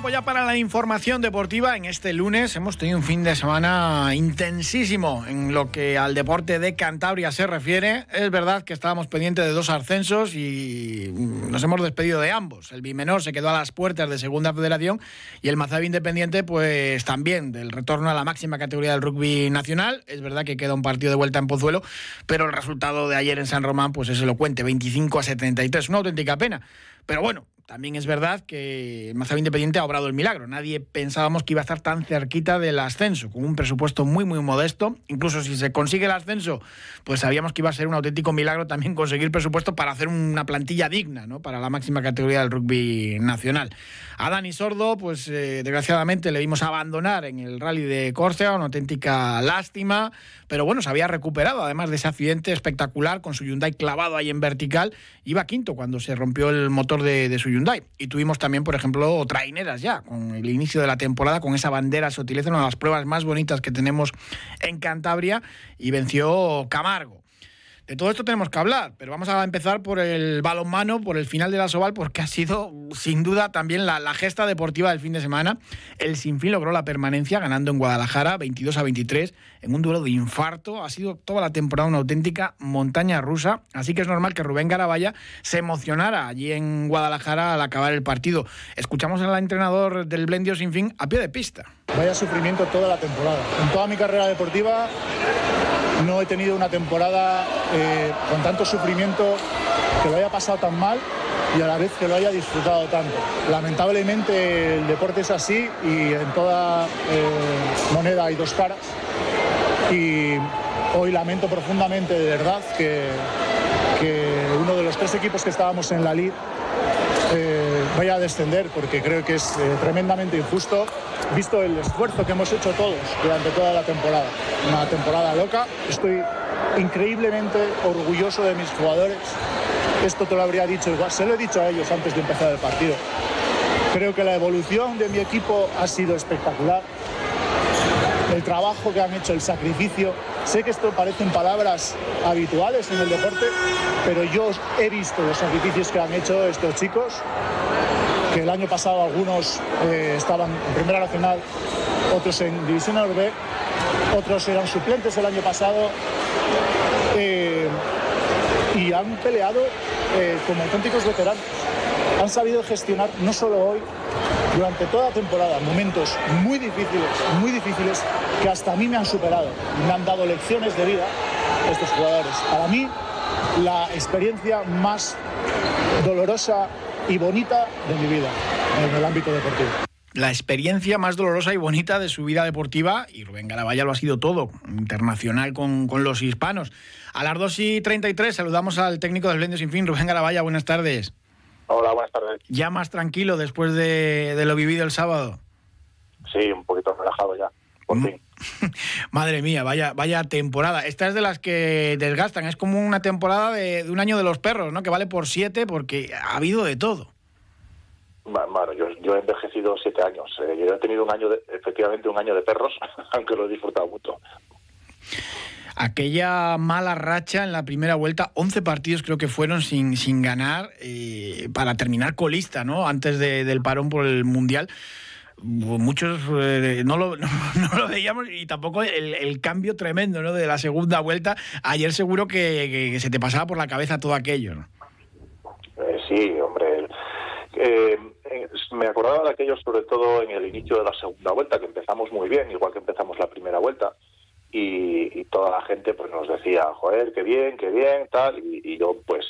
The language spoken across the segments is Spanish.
Tiempo ya para la información deportiva. En este lunes hemos tenido un fin de semana intensísimo en lo que al deporte de Cantabria se refiere. Es verdad que estábamos pendientes de dos ascensos y nos hemos despedido de ambos. El Bimenor se quedó a las puertas de Segunda Federación y el Mazabi Independiente pues también del retorno a la máxima categoría del rugby nacional. Es verdad que queda un partido de vuelta en Pozuelo, pero el resultado de ayer en San Román pues es elocuente, 25 a 73. Una auténtica pena. Pero bueno, también es verdad que Mazabi Independiente ha obrado el milagro. Nadie pensábamos que iba a estar tan cerquita del ascenso, con un presupuesto muy, muy modesto. Incluso si se consigue el ascenso, pues sabíamos que iba a ser un auténtico milagro también conseguir presupuesto para hacer una plantilla digna, ¿no? Para la máxima categoría del rugby nacional. A Dani Sordo, pues eh, desgraciadamente le vimos abandonar en el rally de Córcega, una auténtica lástima, pero bueno, se había recuperado, además de ese accidente espectacular con su Hyundai clavado ahí en vertical. Iba quinto cuando se rompió el motor de, de su Hyundai y tuvimos también, por ejemplo, traineras ya, con el inicio de la temporada, con esa bandera se utiliza, una de las pruebas más bonitas que tenemos en Cantabria, y venció Camargo. De todo esto tenemos que hablar, pero vamos a empezar por el balonmano, por el final de la Soval, porque ha sido sin duda también la, gesta deportiva del fin de semana. El Sinfín logró la permanencia ganando en Guadalajara 22 a 23 en un duelo de infarto. Ha sido toda la temporada una auténtica montaña rusa, así que es normal que Rubén Garabaya se emocionara allí en Guadalajara al acabar el partido. Escuchamos al entrenador del Blendio Sinfín a pie de pista. Vaya sufrimiento toda la temporada. En toda mi carrera deportiva no he tenido una temporada eh, con tanto sufrimiento que lo haya pasado tan mal y a la vez que lo haya disfrutado tanto. Lamentablemente el deporte es así y en toda eh, moneda hay dos caras y hoy lamento profundamente de verdad que, uno de los tres equipos que estábamos en la LID vaya a descender porque creo que es tremendamente injusto visto el esfuerzo que hemos hecho todos durante toda la temporada. Una temporada loca. Estoy increíblemente orgulloso de mis jugadores. Esto te lo habría dicho igual, se lo he dicho a ellos antes de empezar el partido. Creo que la evolución de mi equipo ha sido espectacular. El trabajo que han hecho, el sacrificio. Sé que esto parecen palabras habituales en el deporte, pero yo he visto los sacrificios que han hecho estos chicos que el año pasado algunos eh, estaban en Primera Nacional, otros en División B, otros eran suplentes el año pasado eh, y han peleado eh, como auténticos veteranos. Han sabido gestionar no solo hoy, durante toda la temporada, momentos muy difíciles, muy difíciles, que hasta a mí me han superado. Me han dado lecciones de vida estos jugadores. Para mí, la experiencia más dolorosa y bonita de mi vida en el ámbito deportivo. La experiencia más dolorosa y bonita de su vida deportiva, y Rubén Garabaya lo ha sido todo, internacional con, los hispanos. A las 2 y 33 saludamos al técnico del Blende Sin Fin, Rubén Garabaya, buenas tardes. Hola, buenas tardes. ¿Ya más tranquilo después de, lo vivido el sábado? Sí, un poquito relajado ya, por mm. fin. Madre mía, vaya, vaya temporada. Esta es de las que desgastan. Es como una temporada de, un año de los perros, ¿no? Que vale por siete porque ha habido de todo. Bueno, yo, he envejecido siete años. Eh, yo he tenido un año, de, efectivamente, un año de perros, aunque lo he disfrutado mucho. Aquella mala racha en la primera vuelta, 11 partidos creo que fueron sin, sin ganar eh, para terminar colista, ¿no? Antes del parón por el Mundial muchos eh, no, lo, veíamos y tampoco el, cambio tremendo ¿no? de la segunda vuelta. Ayer seguro que, se te pasaba por la cabeza todo aquello. ¿no? Eh, sí, hombre. Eh, me acordaba de aquello sobre todo en el inicio de la segunda vuelta, que empezamos muy bien, igual que empezamos la primera vuelta y, toda la gente pues nos decía, joder, qué bien, qué bien, tal, y, yo pues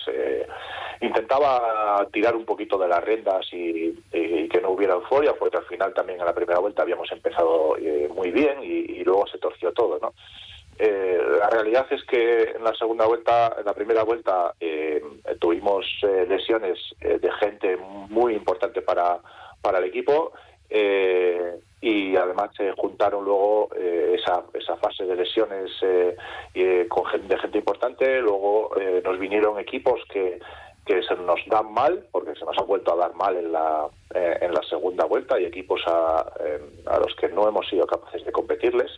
intentaba tirar un poquito de las rendas y, que no hubiera euforia, porque al final también en la primera vuelta habíamos empezado eh, muy bien y, luego se torció todo, ¿no? Eh, la realidad es que en la segunda vuelta, en la primera vuelta, tuvimos lesiones de gente muy importante para, para el equipo y además se juntaron luego esa, esa fase de lesiones con de gente importante, luego nos vinieron equipos que que se nos dan mal, porque se nos han vuelto a dar mal en la, eh, en la segunda vuelta y equipos a, a, los que no hemos sido capaces de competirles.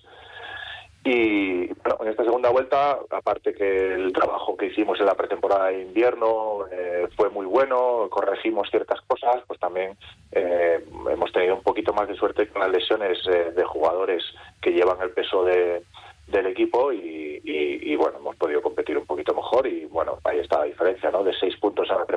Y bueno, en esta segunda vuelta, aparte que el trabajo que hicimos en la pretemporada de invierno eh, fue muy bueno, corregimos ciertas cosas, pues también eh, hemos tenido un poquito más de suerte con las lesiones de jugadores que llevan el peso de, del equipo y, bueno, hemos podido competir un poquito mejor y bueno, ahí está la diferencia, ¿no? De seis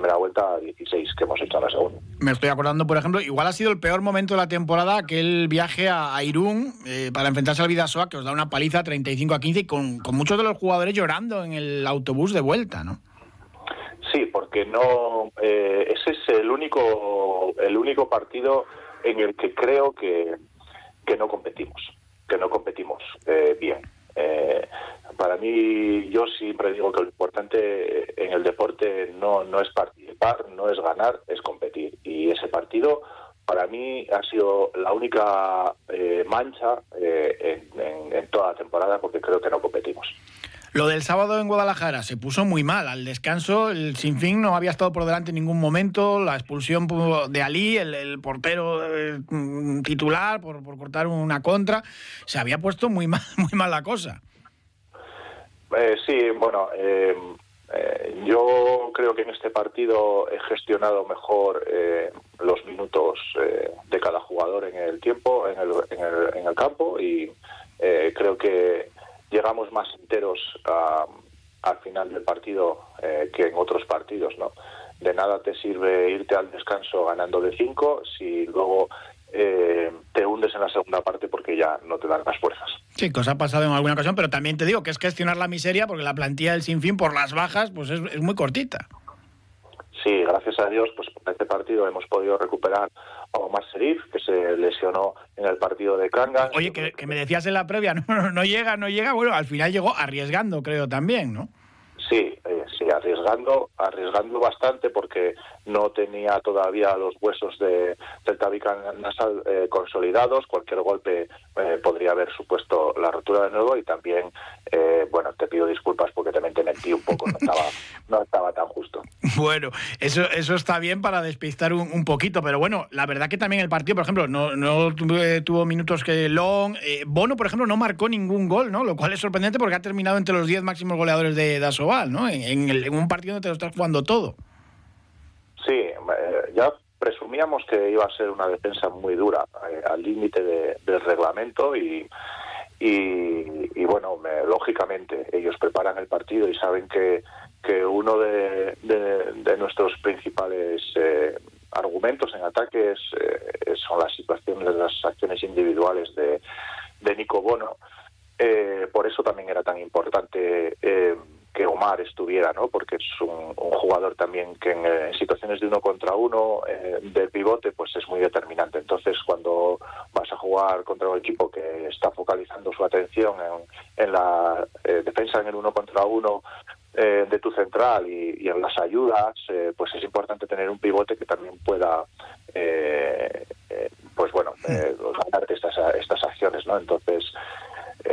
primera vuelta a 16 que hemos hecho en la segunda. Me estoy acordando, por ejemplo, igual ha sido el peor momento de la temporada aquel viaje a, Irún eh, para enfrentarse al Vidasoa que os da una paliza 35 a 15 y con, muchos de los jugadores llorando en el autobús de vuelta, ¿no? Sí, porque no eh, ese es el único el único partido en el que creo que, que no competimos, que no competimos eh, bien eh, para mí, yo siempre digo que lo importante en el deporte no, no es participar, no es ganar, es competir. Y ese partido, para mí, ha sido la única eh, mancha eh, en, toda la temporada porque creo que no competimos. Lo del sábado en Guadalajara se puso muy mal. Al descanso, el Sinfín no había estado por delante en ningún momento. La expulsión de Ali, el, portero eh, titular, por, cortar una contra, se había puesto muy mal, muy mal la cosa. Eh, sí, bueno, eh, yo creo que en este partido he gestionado mejor los minutos de cada jugador en el tiempo, en el, en el, en el campo y creo que llegamos más enteros al final del partido eh, que en otros partidos, ¿no? De nada te sirve irte al descanso ganando de cinco si luego eh, te hundes en la segunda parte porque ya no te dan las fuerzas. Sí, cosa ha pasado en alguna ocasión, pero también te digo que es gestionar la miseria porque la plantilla del Sinfín por las bajas pues es, es muy cortita. Sí, gracias a Dios, pues en este partido hemos podido recuperar a Omar Serif, que se lesionó en el partido de Kanga. Oye, que, me decías en la previa, no, llega, no llega, bueno, al final llegó arriesgando, creo también, ¿no? Sí, eh, sí, arriesgando, arriesgando bastante porque no tenía todavía los huesos de, del tabique nasal eh, consolidados. Cualquier golpe eh, podría haber supuesto la rotura de nuevo y también, bueno, te pido disculpas porque también te mentí un poco, no estaba, no estaba tan justo. Bueno, eso, eso está bien para despistar un, poquito, pero bueno, la verdad que también el partido, por ejemplo, no, no tuvo minutos que Long. Bono, por ejemplo, no marcó ningún gol, ¿no? Lo cual es sorprendente porque ha terminado entre los 10 máximos goleadores de Dasoval, ¿no? En, un partido donde te lo estás jugando todo. Sí, eh, ya presumíamos que iba a ser una defensa muy dura, eh, al límite del reglamento y, y, bueno, lógicamente ellos preparan el partido y saben que, que uno de, nuestros principales eh, argumentos en ataques son las situaciones, las acciones individuales de, de Nico Bono. por eso también era tan importante Omar estuviera, ¿no? Porque es un, jugador también que en, situaciones de uno contra uno eh, de pivote, pues es muy determinante. Entonces, cuando vas a jugar contra un equipo que está focalizando su atención en, la eh, defensa en el uno contra uno eh, de tu central y, en las ayudas, pues es importante tener un pivote que también pueda, pues bueno, ganarte estas, estas acciones, ¿no? Entonces,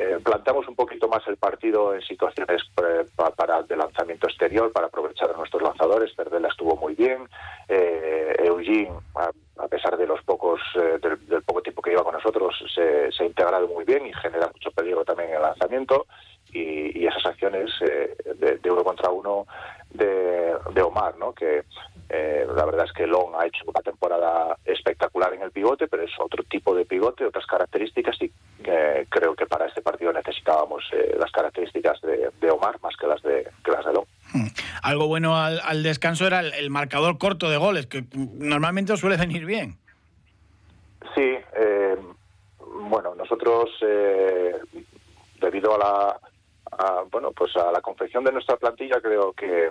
eh, planteamos un poquito más el partido en situaciones eh, para de lanzamiento exterior, para aprovechar a nuestros lanzadores. Perdela estuvo muy bien. Eh, Eugene, a, pesar de los pocos eh, del, poco tiempo que lleva con nosotros, se, ha integrado muy bien y genera mucho peligro también en el lanzamiento. Y, esas acciones de, uno contra uno de, de Omar, ¿no? que eh, la verdad es que Long ha hecho una temporada espectacular en el pivote, pero es otro tipo de pivote, otras características y eh, creo que para este partido necesitábamos eh, las características de, Omar más que las de, las de. Hmm. Algo bueno al, descanso era el, marcador corto de goles, que normalmente os suele venir bien. Sí, bueno, nosotros debido a la bueno pues a la confección de nuestra plantilla creo que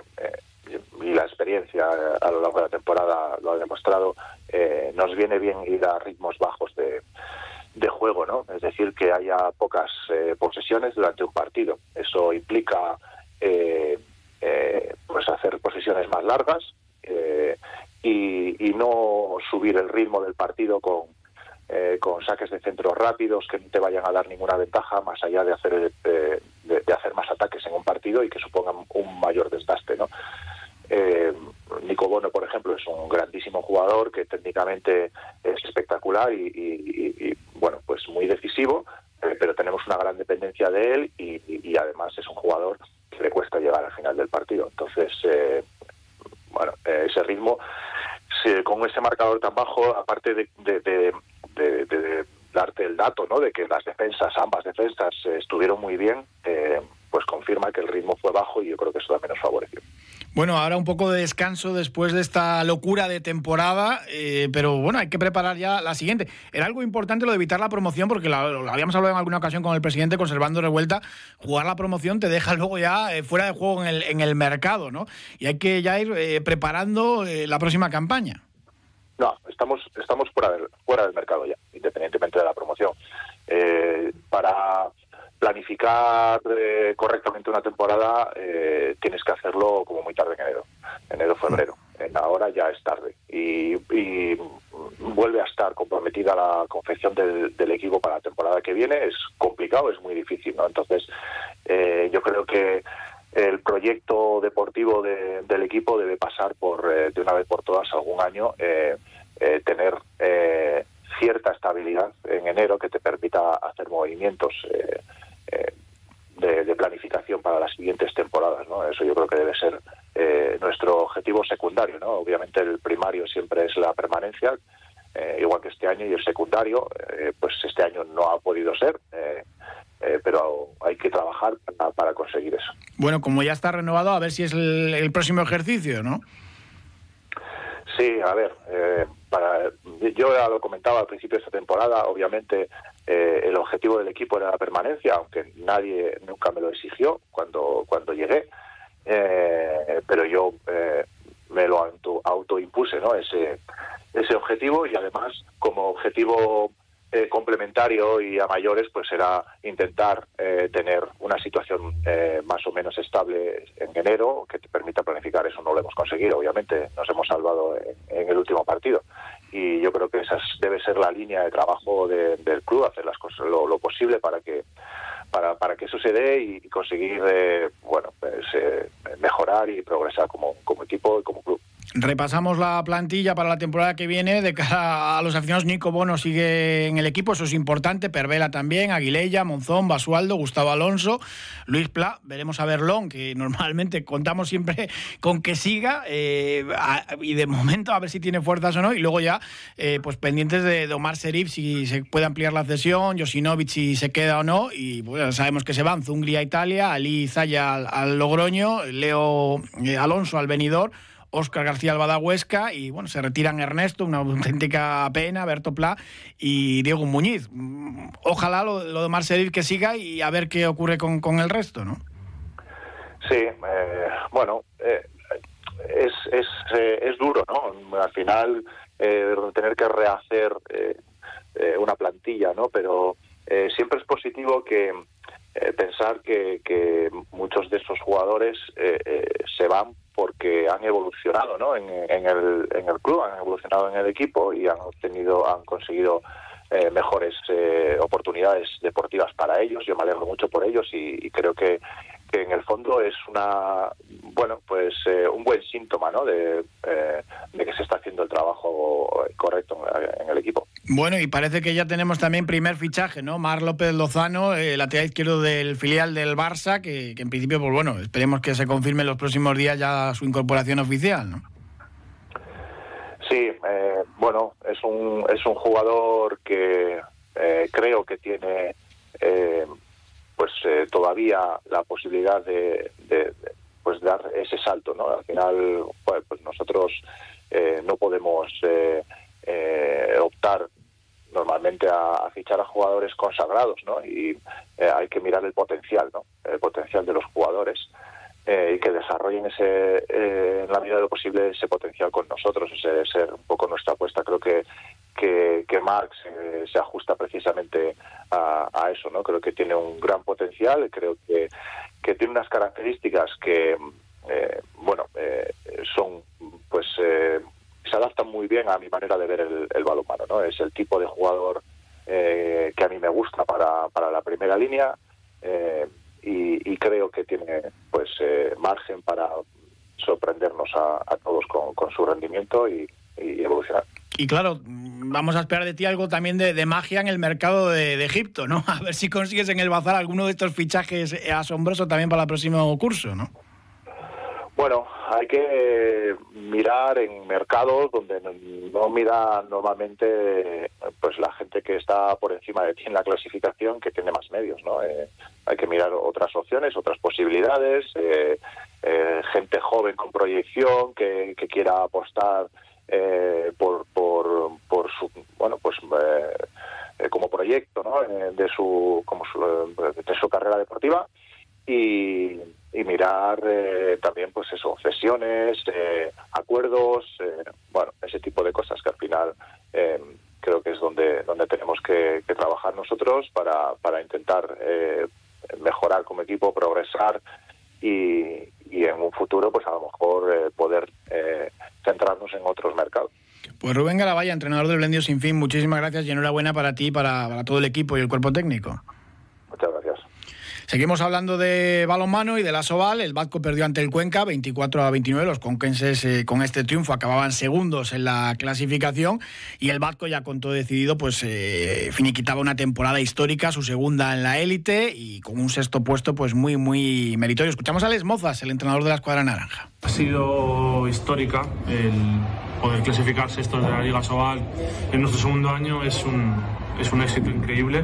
y la experiencia a lo largo de la temporada lo ha demostrado, eh, nos viene bien ir a ritmos bajos de, de juego, ¿no? Es decir, que haya pocas eh, posesiones durante un partido. Eso implica eh, pues hacer posiciones más largas y, y, no subir el ritmo del partido con, con saques de centros rápidos que no te vayan a dar ninguna ventaja más allá de hacer de, hacer más ataques en un partido y que supongan un mayor desgaste, ¿no? Eh, Nico Bono, por ejemplo, es un grandísimo jugador que técnicamente espectacular y, bueno, pues muy decisivo, eh, pero tenemos una gran dependencia de él y, además es un jugador que le cuesta llegar al final del partido. Entonces, eh, bueno, ese ritmo, con ese marcador tan bajo, aparte de, darte el dato, ¿no? De que las defensas, ambas defensas, estuvieron muy bien, pues confirma que el ritmo fue bajo y yo creo que eso también nos favoreció. Bueno, ahora un poco de descanso después de esta locura de temporada, eh, pero bueno, hay que preparar ya la siguiente. Era algo importante lo de evitar la promoción, porque lo, habíamos hablado en alguna ocasión con el presidente, conservando revuelta, jugar la promoción te deja luego ya eh, fuera de juego en el, en el mercado, ¿no? Y hay que ya ir eh, preparando la próxima campaña. No, estamos, estamos fuera, del, fuera del mercado ya, independientemente de la promoción. para planificar eh, correctamente una temporada eh, tienes que hacerlo como muy tarde en enero, enero, febrero. En ahora ya es tarde. Y, vuelve a estar comprometida la confección del, equipo para la temporada que viene. Es complicado, es muy difícil, ¿no? Entonces, eh, yo creo que el proyecto deportivo del equipo debe pasar por, de una vez por todas, algún año, tener cierta estabilidad en enero que te permita hacer movimientos eh, de, planificación para las siguientes temporadas. ¿no? Eso yo creo que debe ser eh, nuestro objetivo secundario. ¿no? Obviamente el primario siempre es la permanencia, eh, igual que este año, y el secundario, pues este año no ha podido ser. pero hay que trabajar para, conseguir eso. Bueno, como ya está renovado, a ver si es el, próximo ejercicio, ¿no? Sí, a ver, para, yo ya lo comentaba al principio de esta temporada, obviamente eh, el objetivo del equipo era la permanencia, aunque nadie nunca me lo exigió cuando, cuando llegué, eh, pero yo eh, me lo auto, autoimpuse ¿no? ese, ese objetivo y además como objetivo complementario y a mayores pues era intentar tener una situación más o menos estable en enero que te permita planificar. Eso no lo hemos conseguido obviamente. Nos hemos salvado en el último partido. Y yo creo que esa debe ser la línea de trabajo del club, hacer las cosas lo, posible para que para, para que eso se dé y conseguir eh, bueno pues, eh, mejorar y progresar como, como equipo y como club. Repasamos la plantilla para la temporada que viene de cara a los aficionados. Nico Bono sigue en el equipo, eso es importante. Pervela también, Aguilella, Monzón, Basualdo, Gustavo Alonso, Luis Pla. Veremos a Berlón, que normalmente contamos siempre con que siga. Eh, y de momento a ver si tiene fuerzas o no. Y luego ya, eh, pues pendientes de, Omar Serif, si se puede ampliar la cesión, Josinovic si se queda o no. Y bueno, sabemos que se van Zungli a Italia, Ali Zaya al, Logroño, Leo eh, Alonso al Benidorm. Óscar García Albada Huesca y bueno, se retiran Ernesto, una auténtica pena, Berto Pla y Diego Muñiz. Ojalá lo, de Marcelil que siga y a ver qué ocurre con, con el resto, ¿no? Sí, eh, bueno, eh, es, es, eh, es, duro, ¿no? Al final tener que rehacer una plantilla, ¿no? Pero siempre es positivo que pensar que, que, muchos de esos jugadores se van porque han evolucionado ¿no? en, el, en el club, han evolucionado en el equipo y han obtenido, han conseguido eh, mejores eh, oportunidades deportivas para ellos. Yo me alegro mucho por ellos y, creo que, que, en el fondo es una bueno pues eh, un buen síntoma ¿no? de, de, que se está haciendo el trabajo correcto en el equipo. Bueno, y parece que ya tenemos también primer fichaje, ¿no? Mar López Lozano, eh, lateral izquierdo del filial del Barça, que, en principio, pues bueno, esperemos que se confirme en los próximos días ya su incorporación oficial, ¿no? Sí, eh, bueno, es un, es un jugador que eh, creo que tiene pues todavía la posibilidad de, pues dar ese salto, ¿no? Al final, pues nosotros no podemos eh, optar normalmente a, fichar a jugadores consagrados, ¿no? Y eh, hay que mirar el potencial, ¿no? El potencial de los jugadores eh, y que desarrollen ese, en la medida de lo posible ese potencial con nosotros. Ese debe ser un poco nuestra apuesta. Creo que que, que Marx se ajusta precisamente a, a, eso, ¿no? Creo que tiene un gran potencial, creo que, que tiene unas características que bueno, son, pues, se adaptan muy bien a mi manera de ver el, el balonmano, ¿no? Es el tipo de jugador que a mí me gusta para, para la primera línea y, creo que tiene, pues, margen para sorprendernos a, todos con, su rendimiento y, evolucionar. Y claro, vamos a esperar de ti algo también de, magia en el mercado de, Egipto, ¿no? A ver si consigues en el bazar alguno de estos fichajes asombrosos también para el próximo curso, ¿no? Bueno, hay que mirar en mercados donde no mira normalmente pues la gente que está por encima de ti en la clasificación que tiene más medios, ¿no? Eh, hay que mirar otras opciones, otras posibilidades, eh, eh, gente joven con proyección que, quiera apostar eh, por, por, por, su bueno pues eh, como proyecto ¿no? de su como de su carrera deportiva y, mirar también pues eso cesiones acuerdos bueno ese tipo de cosas que al final creo que es donde donde tenemos que, que trabajar nosotros para para intentar mejorar como equipo progresar y, y en un futuro pues a lo mejor eh, poder eh, centrarnos en otros mercados. Pues Rubén Garabaya, entrenador del Blendio Sin Fin, muchísimas gracias y enhorabuena para ti, para, para todo el equipo y el cuerpo técnico. Seguimos hablando de balonmano y de la Soval. El Vasco perdió ante el Cuenca 24 a 29. Los conquenses eh, con este triunfo acababan segundos en la clasificación y el Vasco ya con todo decidido pues eh, finiquitaba una temporada histórica, su segunda en la élite y con un sexto puesto pues muy muy meritorio. Escuchamos a Les Mozas, el entrenador de la escuadra naranja. Ha sido histórica el poder clasificarse esto de la Liga Sobal en nuestro segundo año es un, es un éxito increíble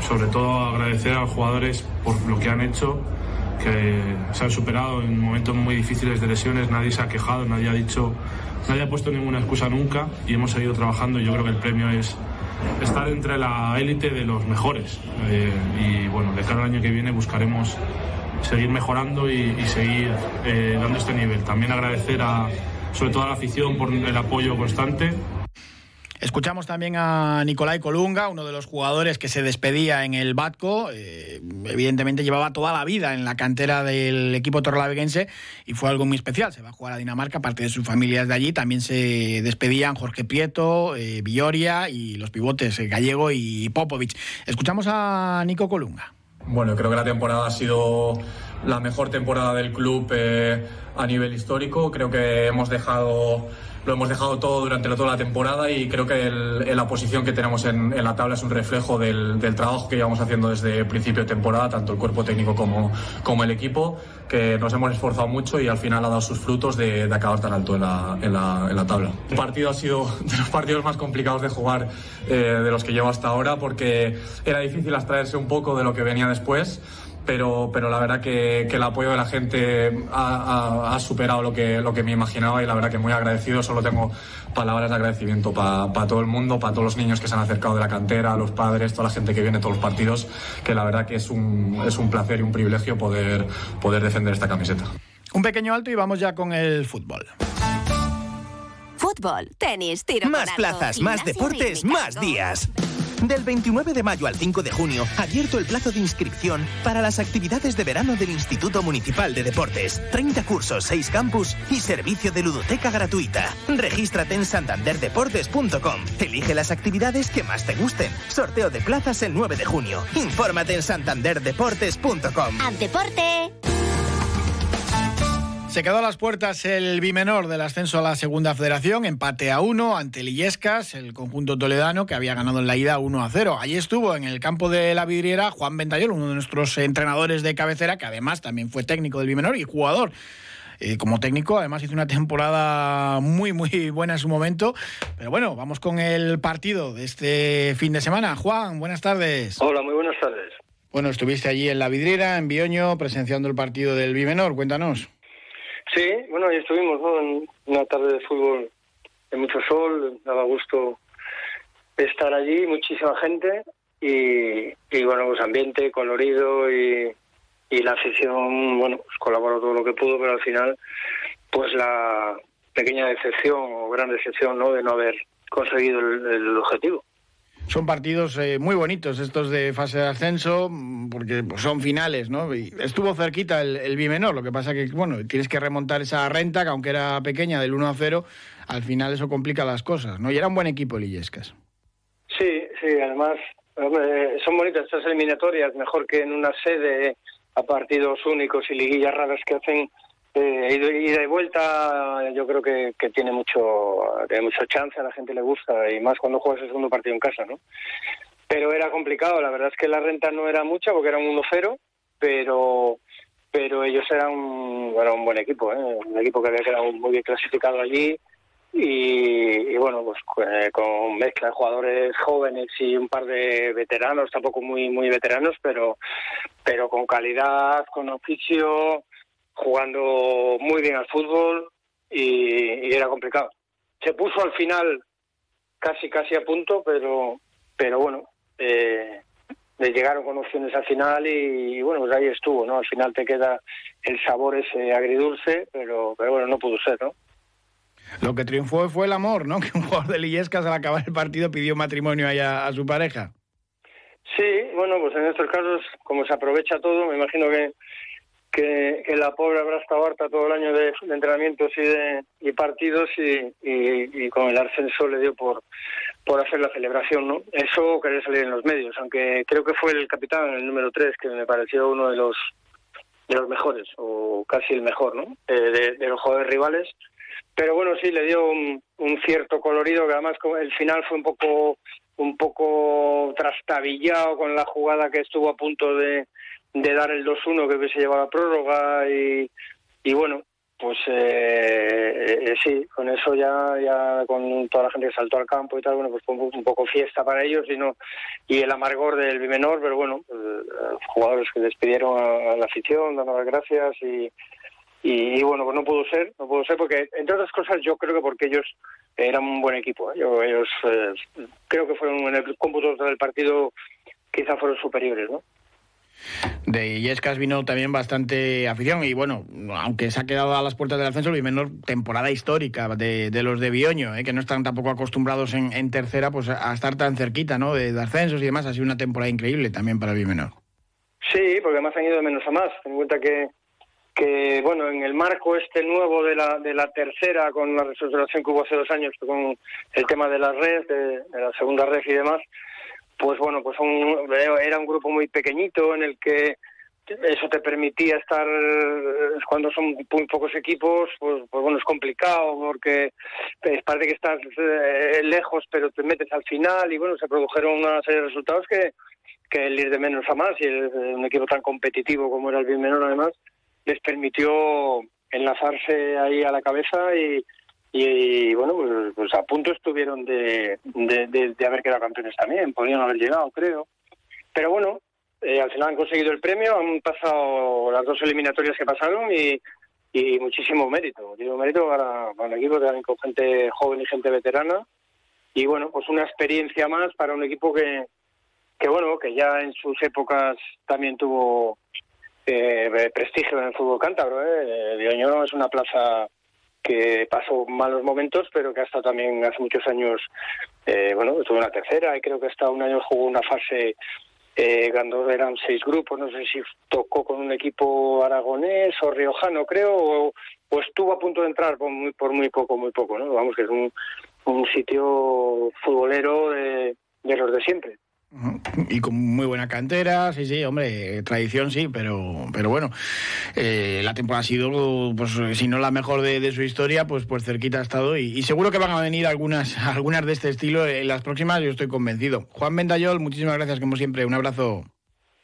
sobre todo agradecer a los jugadores por lo que han hecho, que se han superado en momentos muy difíciles de lesiones, nadie se ha quejado, nadie ha dicho, nadie ha puesto ninguna excusa nunca y hemos seguido trabajando y yo creo que el premio es estar entre la élite de los mejores. Eh, y bueno, de cada año que viene buscaremos seguir mejorando y, seguir eh, dando este nivel. También agradecer a, sobre todo a la afición por el apoyo constante Escuchamos también a Nicolai Colunga, uno de los jugadores que se despedía en el Batco. Eh, evidentemente llevaba toda la vida en la cantera del equipo torlaveguense y fue algo muy especial. Se va a jugar a Dinamarca, parte de sus familias de allí. También se despedían Jorge Prieto, eh, Villoria y los pivotes eh, Gallego y Popovic. Escuchamos a Nico Colunga. Bueno, creo que la temporada ha sido la mejor temporada del club a nivel histórico. Creo que hemos dejado lo hemos dejado todo durante toda la temporada y creo que la posición que tenemos en, la tabla es un reflejo del, trabajo que llevamos haciendo desde el principio de temporada, tanto el cuerpo técnico como, como el equipo, que nos hemos esforzado mucho y al final ha dado sus frutos de, acabar tan alto en la, en, la, tabla. El partido ha sido de los partidos más complicados de jugar eh, de los que llevo hasta ahora porque era difícil abstraerse un poco de lo que venía después pero, pero la verdad que, el apoyo de la gente ha, superado lo que, lo que me imaginaba y la verdad que muy agradecido. Solo tengo palabras de agradecimiento para todo el mundo, para todos los niños que se han acercado de la cantera, los padres, toda la gente que viene todos los partidos, que la verdad que es un, es un placer y un privilegio poder, poder defender esta camiseta. Un pequeño alto y vamos ya con el fútbol. Fútbol, tenis, tiro. Más plazas, más deportes, más días. Del 29 de mayo al 5 de junio, abierto el plazo de inscripción para las actividades de verano del Instituto Municipal de Deportes. 30 cursos, 6 campus y servicio de ludoteca gratuita. Regístrate en santanderdeportes.com. Elige las actividades que más te gusten. Sorteo de plazas el 9 de junio. Infórmate en santanderdeportes.com. ¡Al! Se quedó a las puertas el bimenor del ascenso a la segunda federación, empate a uno ante Lillescas, el conjunto toledano que había ganado en la ida 1 a 0. Allí estuvo en el campo de la vidriera Juan Ventayol, uno de nuestros entrenadores de cabecera, que además también fue técnico del bimenor y jugador. Como técnico, además hizo una temporada muy, muy buena en su momento. Pero bueno, vamos con el partido de este fin de semana. Juan, buenas tardes. Hola, muy buenas tardes. Bueno, estuviste allí en la vidriera, en Bioño, presenciando el partido del bimenor. Cuéntanos. Sí, bueno, ahí estuvimos, ¿no? En una tarde de fútbol de mucho sol, daba gusto estar allí, muchísima gente y, bueno, pues ambiente colorido y, la afición, bueno, pues colaboró todo lo que pudo, pero al final, pues la pequeña decepción o gran decepción, ¿no? De no haber conseguido el objetivo. Son partidos eh, muy bonitos estos de fase de ascenso, porque pues, son finales, ¿no? Y estuvo cerquita el, el bimenor, lo que pasa que, bueno, tienes que remontar esa renta, que aunque era pequeña, del 1 a 0, al final eso complica las cosas, ¿no? Y era un buen equipo el Illescas. Sí, sí, además son bonitas estas eliminatorias, mejor que en una sede a partidos únicos y liguillas raras que hacen eh, ida y vuelta yo creo que, tiene mucho tiene mucha chance a la gente le gusta y más cuando juegas el segundo partido en casa no pero era complicado la verdad es que la renta no era mucha porque era un 1-0 pero pero ellos eran un, un buen equipo ¿eh? un equipo que había quedado muy bien clasificado allí y, bueno pues eh, con mezcla de jugadores jóvenes y un par de veteranos tampoco muy muy veteranos pero pero con calidad con oficio jugando muy bien al fútbol y, era complicado. Se puso al final casi casi a punto, pero pero bueno, eh, le llegaron con opciones al final y, bueno, pues ahí estuvo, ¿no? Al final te queda el sabor ese agridulce, pero, pero bueno, no pudo ser, ¿no? Lo que triunfó fue el amor, ¿no? Que un jugador de Lillescas al acabar el partido pidió matrimonio allá a su pareja. Sí, bueno, pues en estos casos, como se aprovecha todo, me imagino que que, la pobre habrá estado harta todo el año de, entrenamientos y de partidos y, y, con el ascenso le dio por por hacer la celebración, ¿no? Eso quería salir en los medios, aunque creo que fue el capitán, el número 3, que me pareció uno de los de los mejores, o casi el mejor, ¿no? Eh, de, los jugadores rivales. Pero bueno, sí, le dio un, un cierto colorido, que además el final fue un poco un poco trastabillado con la jugada que estuvo a punto de, de dar el 2-1 que hubiese llevado a prórroga y, y bueno, pues eh, eh, sí, con eso ya, ya con toda la gente que saltó al campo y tal, bueno, pues fue un, poco fiesta para ellos y no y el amargor del Bimenor, pero bueno, eh, jugadores que despidieron a, la afición, dando las gracias y, y, bueno, pues no pudo ser, no pudo ser porque, entre otras cosas, yo creo que porque ellos eran un buen equipo. Yo, ellos creo que fueron en el cómputo del partido, quizá fueron superiores, ¿no? De Yescas vino también bastante afición y bueno, aunque se ha quedado a las puertas del ascenso, el menor temporada histórica de, los de Bioño, ¿eh? que no están tampoco acostumbrados en, tercera pues a estar tan cerquita ¿no? de, ascensos y demás. Ha sido una temporada increíble también para el Bimenor. Sí, porque además han ido de menos a más. Ten en cuenta que, que bueno, en el marco este nuevo de la, de la tercera, con la resolución que hubo hace dos años, con el tema de la red, de la segunda red y demás, pues bueno, pues era un grupo muy pequeñito en el que eso te permitía estar cuando son muy pocos equipos pues, pues bueno es complicado porque parece que estás eh, lejos pero te metes al final y bueno se produjeron una serie de resultados que que el ir de menos a más y un equipo tan competitivo como era el bien menor además les permitió enlazarse ahí a la cabeza y, y, bueno, pues, pues, a punto estuvieron de, de, haber quedado campeones también, podrían haber llegado, creo. Pero bueno, eh, al final han conseguido el premio, han pasado las dos eliminatorias que pasaron y, y muchísimo mérito, muchísimo mérito para, para el equipo, también con gente joven y gente veterana. Y bueno, pues una experiencia más para un equipo que, que bueno, que ya en sus épocas también tuvo eh, prestigio en el fútbol cántabro. ¿eh? Dioño es una plaza que pasó malos momentos, pero que ha estado también hace muchos años, eh, bueno, estuvo en la tercera y creo que hasta un año jugó una fase eh, cuando eran seis grupos, no sé si tocó con un equipo aragonés o riojano, creo, o, estuvo a punto de entrar por muy, por muy poco, muy poco, ¿no? Vamos, que es un, un sitio futbolero de, de los de siempre. Y con muy buena cantera, sí, sí, hombre, tradición sí, pero, pero bueno, eh, la temporada ha sido, pues si no la mejor de, su historia, pues, pues cerquita ha estado y, seguro que van a venir algunas, algunas de este estilo en las próximas, yo estoy convencido. Juan Bendayol, muchísimas gracias como siempre, un abrazo.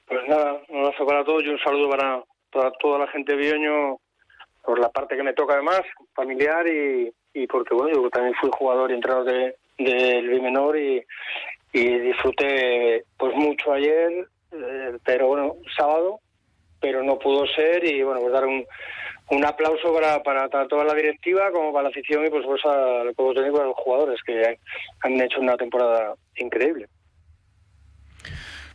Pues nada, un abrazo para todos y un saludo para, toda la gente de Bioño por la parte que me toca además, familiar y, y porque bueno, yo también fui jugador y entrenador del de, Menor y y disfruté pues mucho ayer, eh, pero bueno, sábado, pero no pudo ser y bueno, pues dar un, un aplauso para, para toda la directiva como para la afición y pues, pues al juego técnico a los jugadores que han hecho una temporada increíble.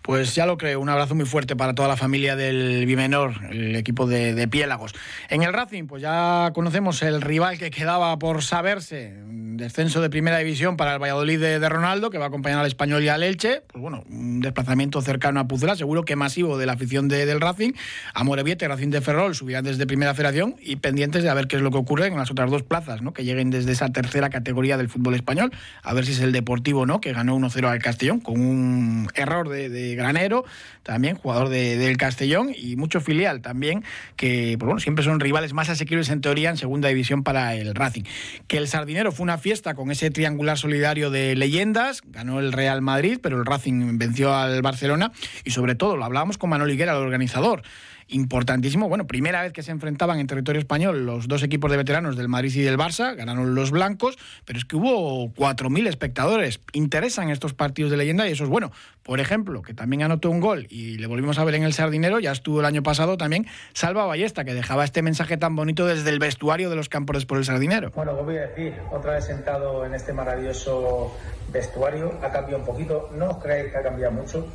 Pues ya lo creo, un abrazo muy fuerte para toda la familia del Bimenor, el equipo de Piélagos. En el Racing, pues ya conocemos el rival que quedaba por saberse, descenso de primera división para el Valladolid de, Ronaldo, que va a acompañar al Español y al Elche. Pues bueno, un desplazamiento cercano a Pucela, seguro que masivo de la afición del Racing. A Moreviete, Racing de Ferrol subirán desde primera federación y pendientes de a ver qué es lo que ocurre en las otras dos plazas, ¿no? que lleguen desde esa tercera categoría del fútbol español, a ver si es el Deportivo, ¿no? que ganó 1-0 al Castellón con un error de, Granero, también jugador del Castellón y mucho filial también, que pues bueno, siempre son rivales más asequibles en teoría en segunda división para el Racing. Que el Sardinero fue una fiesta con ese triangular solidario de leyendas, ganó el Real Madrid, pero el Racing venció al Barcelona. Y sobre todo lo hablábamos con Manuel Higuera, el organizador importantísimo. Bueno, primera vez que se enfrentaban en territorio español los dos equipos de veteranos del Madrid y del Barça, ganaron los blancos, pero es que hubo 4.000 espectadores. Interesan estos partidos de leyenda y eso es bueno. Por ejemplo, que también anotó un gol y le volvimos a ver en el Sardinero, ya estuvo el año pasado también Salva Ballesta, que dejaba este mensaje tan bonito desde el vestuario de los campos por el Sardinero. Bueno, os voy a decir, otra vez sentado en este maravilloso vestuario, ha cambiado un poquito, no os creéis que ha cambiado mucho,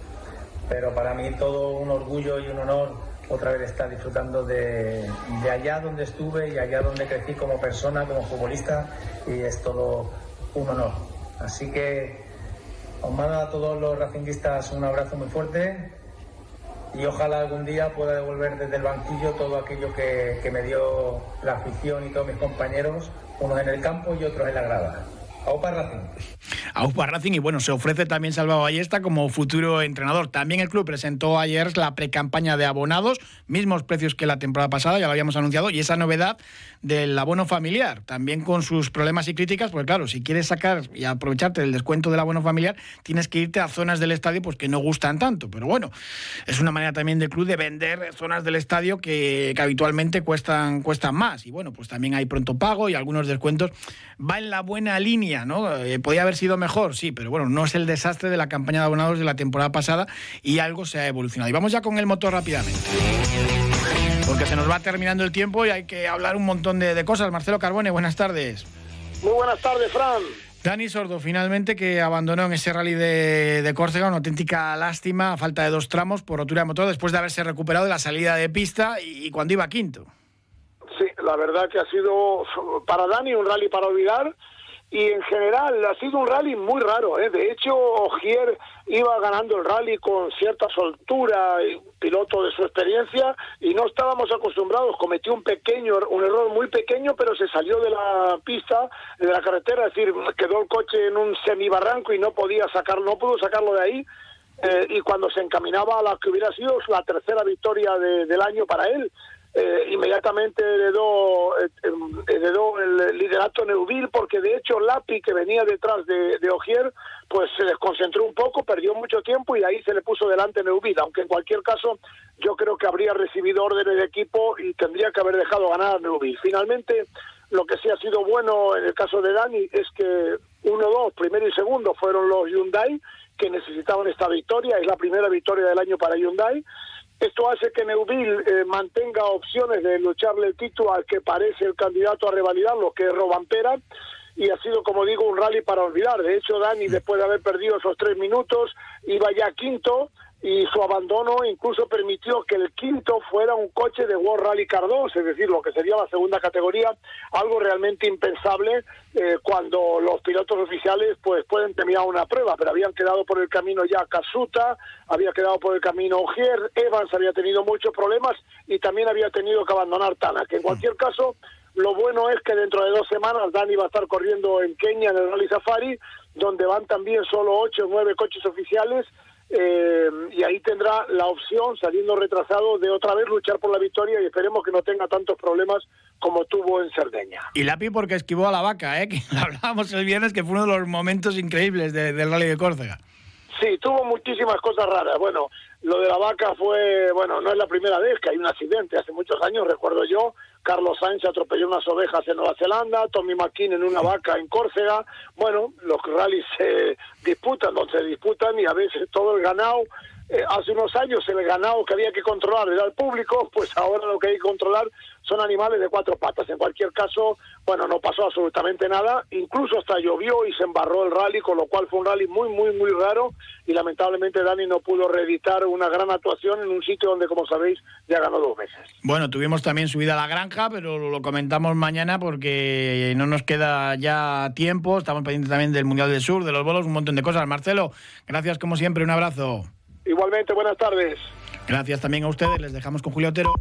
pero para mí todo un orgullo y un honor otra vez estar disfrutando de, allá donde estuve y allá donde crecí como persona, como futbolista, y es todo un honor. Así que os mando a todos los racinguistas un abrazo muy fuerte y ojalá algún día pueda devolver desde el banquillo todo aquello que, que me dio la afición y todos mis compañeros, unos en el campo y otros en la grada. Aupa Racing. Aupa Racing y bueno, se ofrece también Salvador Ballesta como futuro entrenador. También el club presentó ayer la precampaña de abonados, mismos precios que la temporada pasada, ya lo habíamos anunciado, y esa novedad del abono familiar, también con sus problemas y críticas, porque claro, si quieres sacar y aprovecharte del descuento del abono familiar, tienes que irte a zonas del estadio pues que no gustan tanto, pero bueno, es una manera también del club de vender zonas del estadio que, que habitualmente cuestan, cuestan más. Y bueno, pues también hay pronto pago y algunos descuentos. Va en la buena línea ¿no? Eh, podía haber sido mejor, sí, pero bueno, no es el desastre de la campaña de abonados de la temporada pasada y algo se ha evolucionado. Y vamos ya con el motor rápidamente. Porque se nos va terminando el tiempo y hay que hablar un montón de, cosas. Marcelo Carbone, buenas tardes. Muy buenas tardes, Fran. Dani Sordo, finalmente, que abandonó en ese rally de, Córcega, una auténtica lástima, a falta de dos tramos por rotura de motor, después de haberse recuperado de la salida de pista y cuando iba quinto. Sí, la verdad que ha sido para Dani un rally para olvidar y en general ha sido un rally muy raro. ¿eh? De hecho, Ogier iba ganando el rally con cierta soltura, piloto de su experiencia, y no estábamos acostumbrados. Cometió un pequeño, un error muy pequeño, pero se salió de la pista, de la carretera, es decir, quedó el coche en un semibarranco y no podía sacarlo, no pudo sacarlo de ahí. Eh, y cuando se encaminaba a la que hubiera sido la tercera victoria del año para él, eh, inmediatamente heredó, eh, heredó el liderato Neuville porque de hecho Lapi que venía detrás de, de, Ogier pues se desconcentró un poco, perdió mucho tiempo y ahí se le puso delante Neuville, aunque en cualquier caso yo creo que habría recibido órdenes de equipo y tendría que haber dejado ganar a Neuville. Finalmente lo que sí ha sido bueno en el caso de Dani es que uno, dos, primero y segundo fueron los Hyundai que necesitaban esta victoria, es la primera victoria del año para Hyundai esto hace que Neuville eh, mantenga opciones de lucharle el título al que parece el candidato a revalidarlo, que es Robampera, y ha sido, como digo, un rally para olvidar. De hecho, Dani, después de haber perdido esos tres minutos, iba ya quinto, y su abandono incluso permitió que el quinto fuera un coche de World Rally Cardos, es decir, lo que sería la segunda categoría, algo realmente impensable eh, cuando los pilotos oficiales pues pueden terminar una prueba, pero habían quedado por el camino ya Casuta, había quedado por el camino Ogier, Evans había tenido muchos problemas y también había tenido que abandonar Tana, que en cualquier caso lo bueno es que dentro de dos semanas Dani va a estar corriendo en Kenia en el Rally Safari, donde van también solo ocho o nueve coches oficiales eh, y ahí tendrá la opción, saliendo retrasado, de otra vez luchar por la victoria y esperemos que no tenga tantos problemas como tuvo en Cerdeña. Y Lapi porque esquivó a la vaca, ¿eh? que hablábamos el viernes que fue uno de los momentos increíbles del Rally de Córcega. Sí, tuvo muchísimas cosas raras. Bueno, lo de la vaca fue, bueno, no es la primera vez que hay un accidente. Hace muchos años, recuerdo yo, Carlos Sainz atropelló unas ovejas en Nueva Zelanda, Tommy McKean en una vaca en Córcega. Bueno, los rallies se disputan donde se disputan y a veces todo el ganado eh, hace unos años el ganado que había que controlar era el público, pues ahora lo que hay que controlar son animales de cuatro patas. En cualquier caso, bueno, no pasó absolutamente nada, incluso hasta llovió y se embarró el rally, con lo cual fue un rally muy, muy, muy raro y lamentablemente Dani no pudo reeditar una gran actuación en un sitio donde, como sabéis, ya ganó dos veces. Bueno, tuvimos también subida a la granja, pero lo comentamos mañana porque no nos queda ya tiempo, estamos pendientes también del Mundial del Sur, de los bolos, un montón de cosas. Marcelo, gracias como siempre, un abrazo. Igualmente, buenas tardes. Gracias también a ustedes, les dejamos con Julio Otero.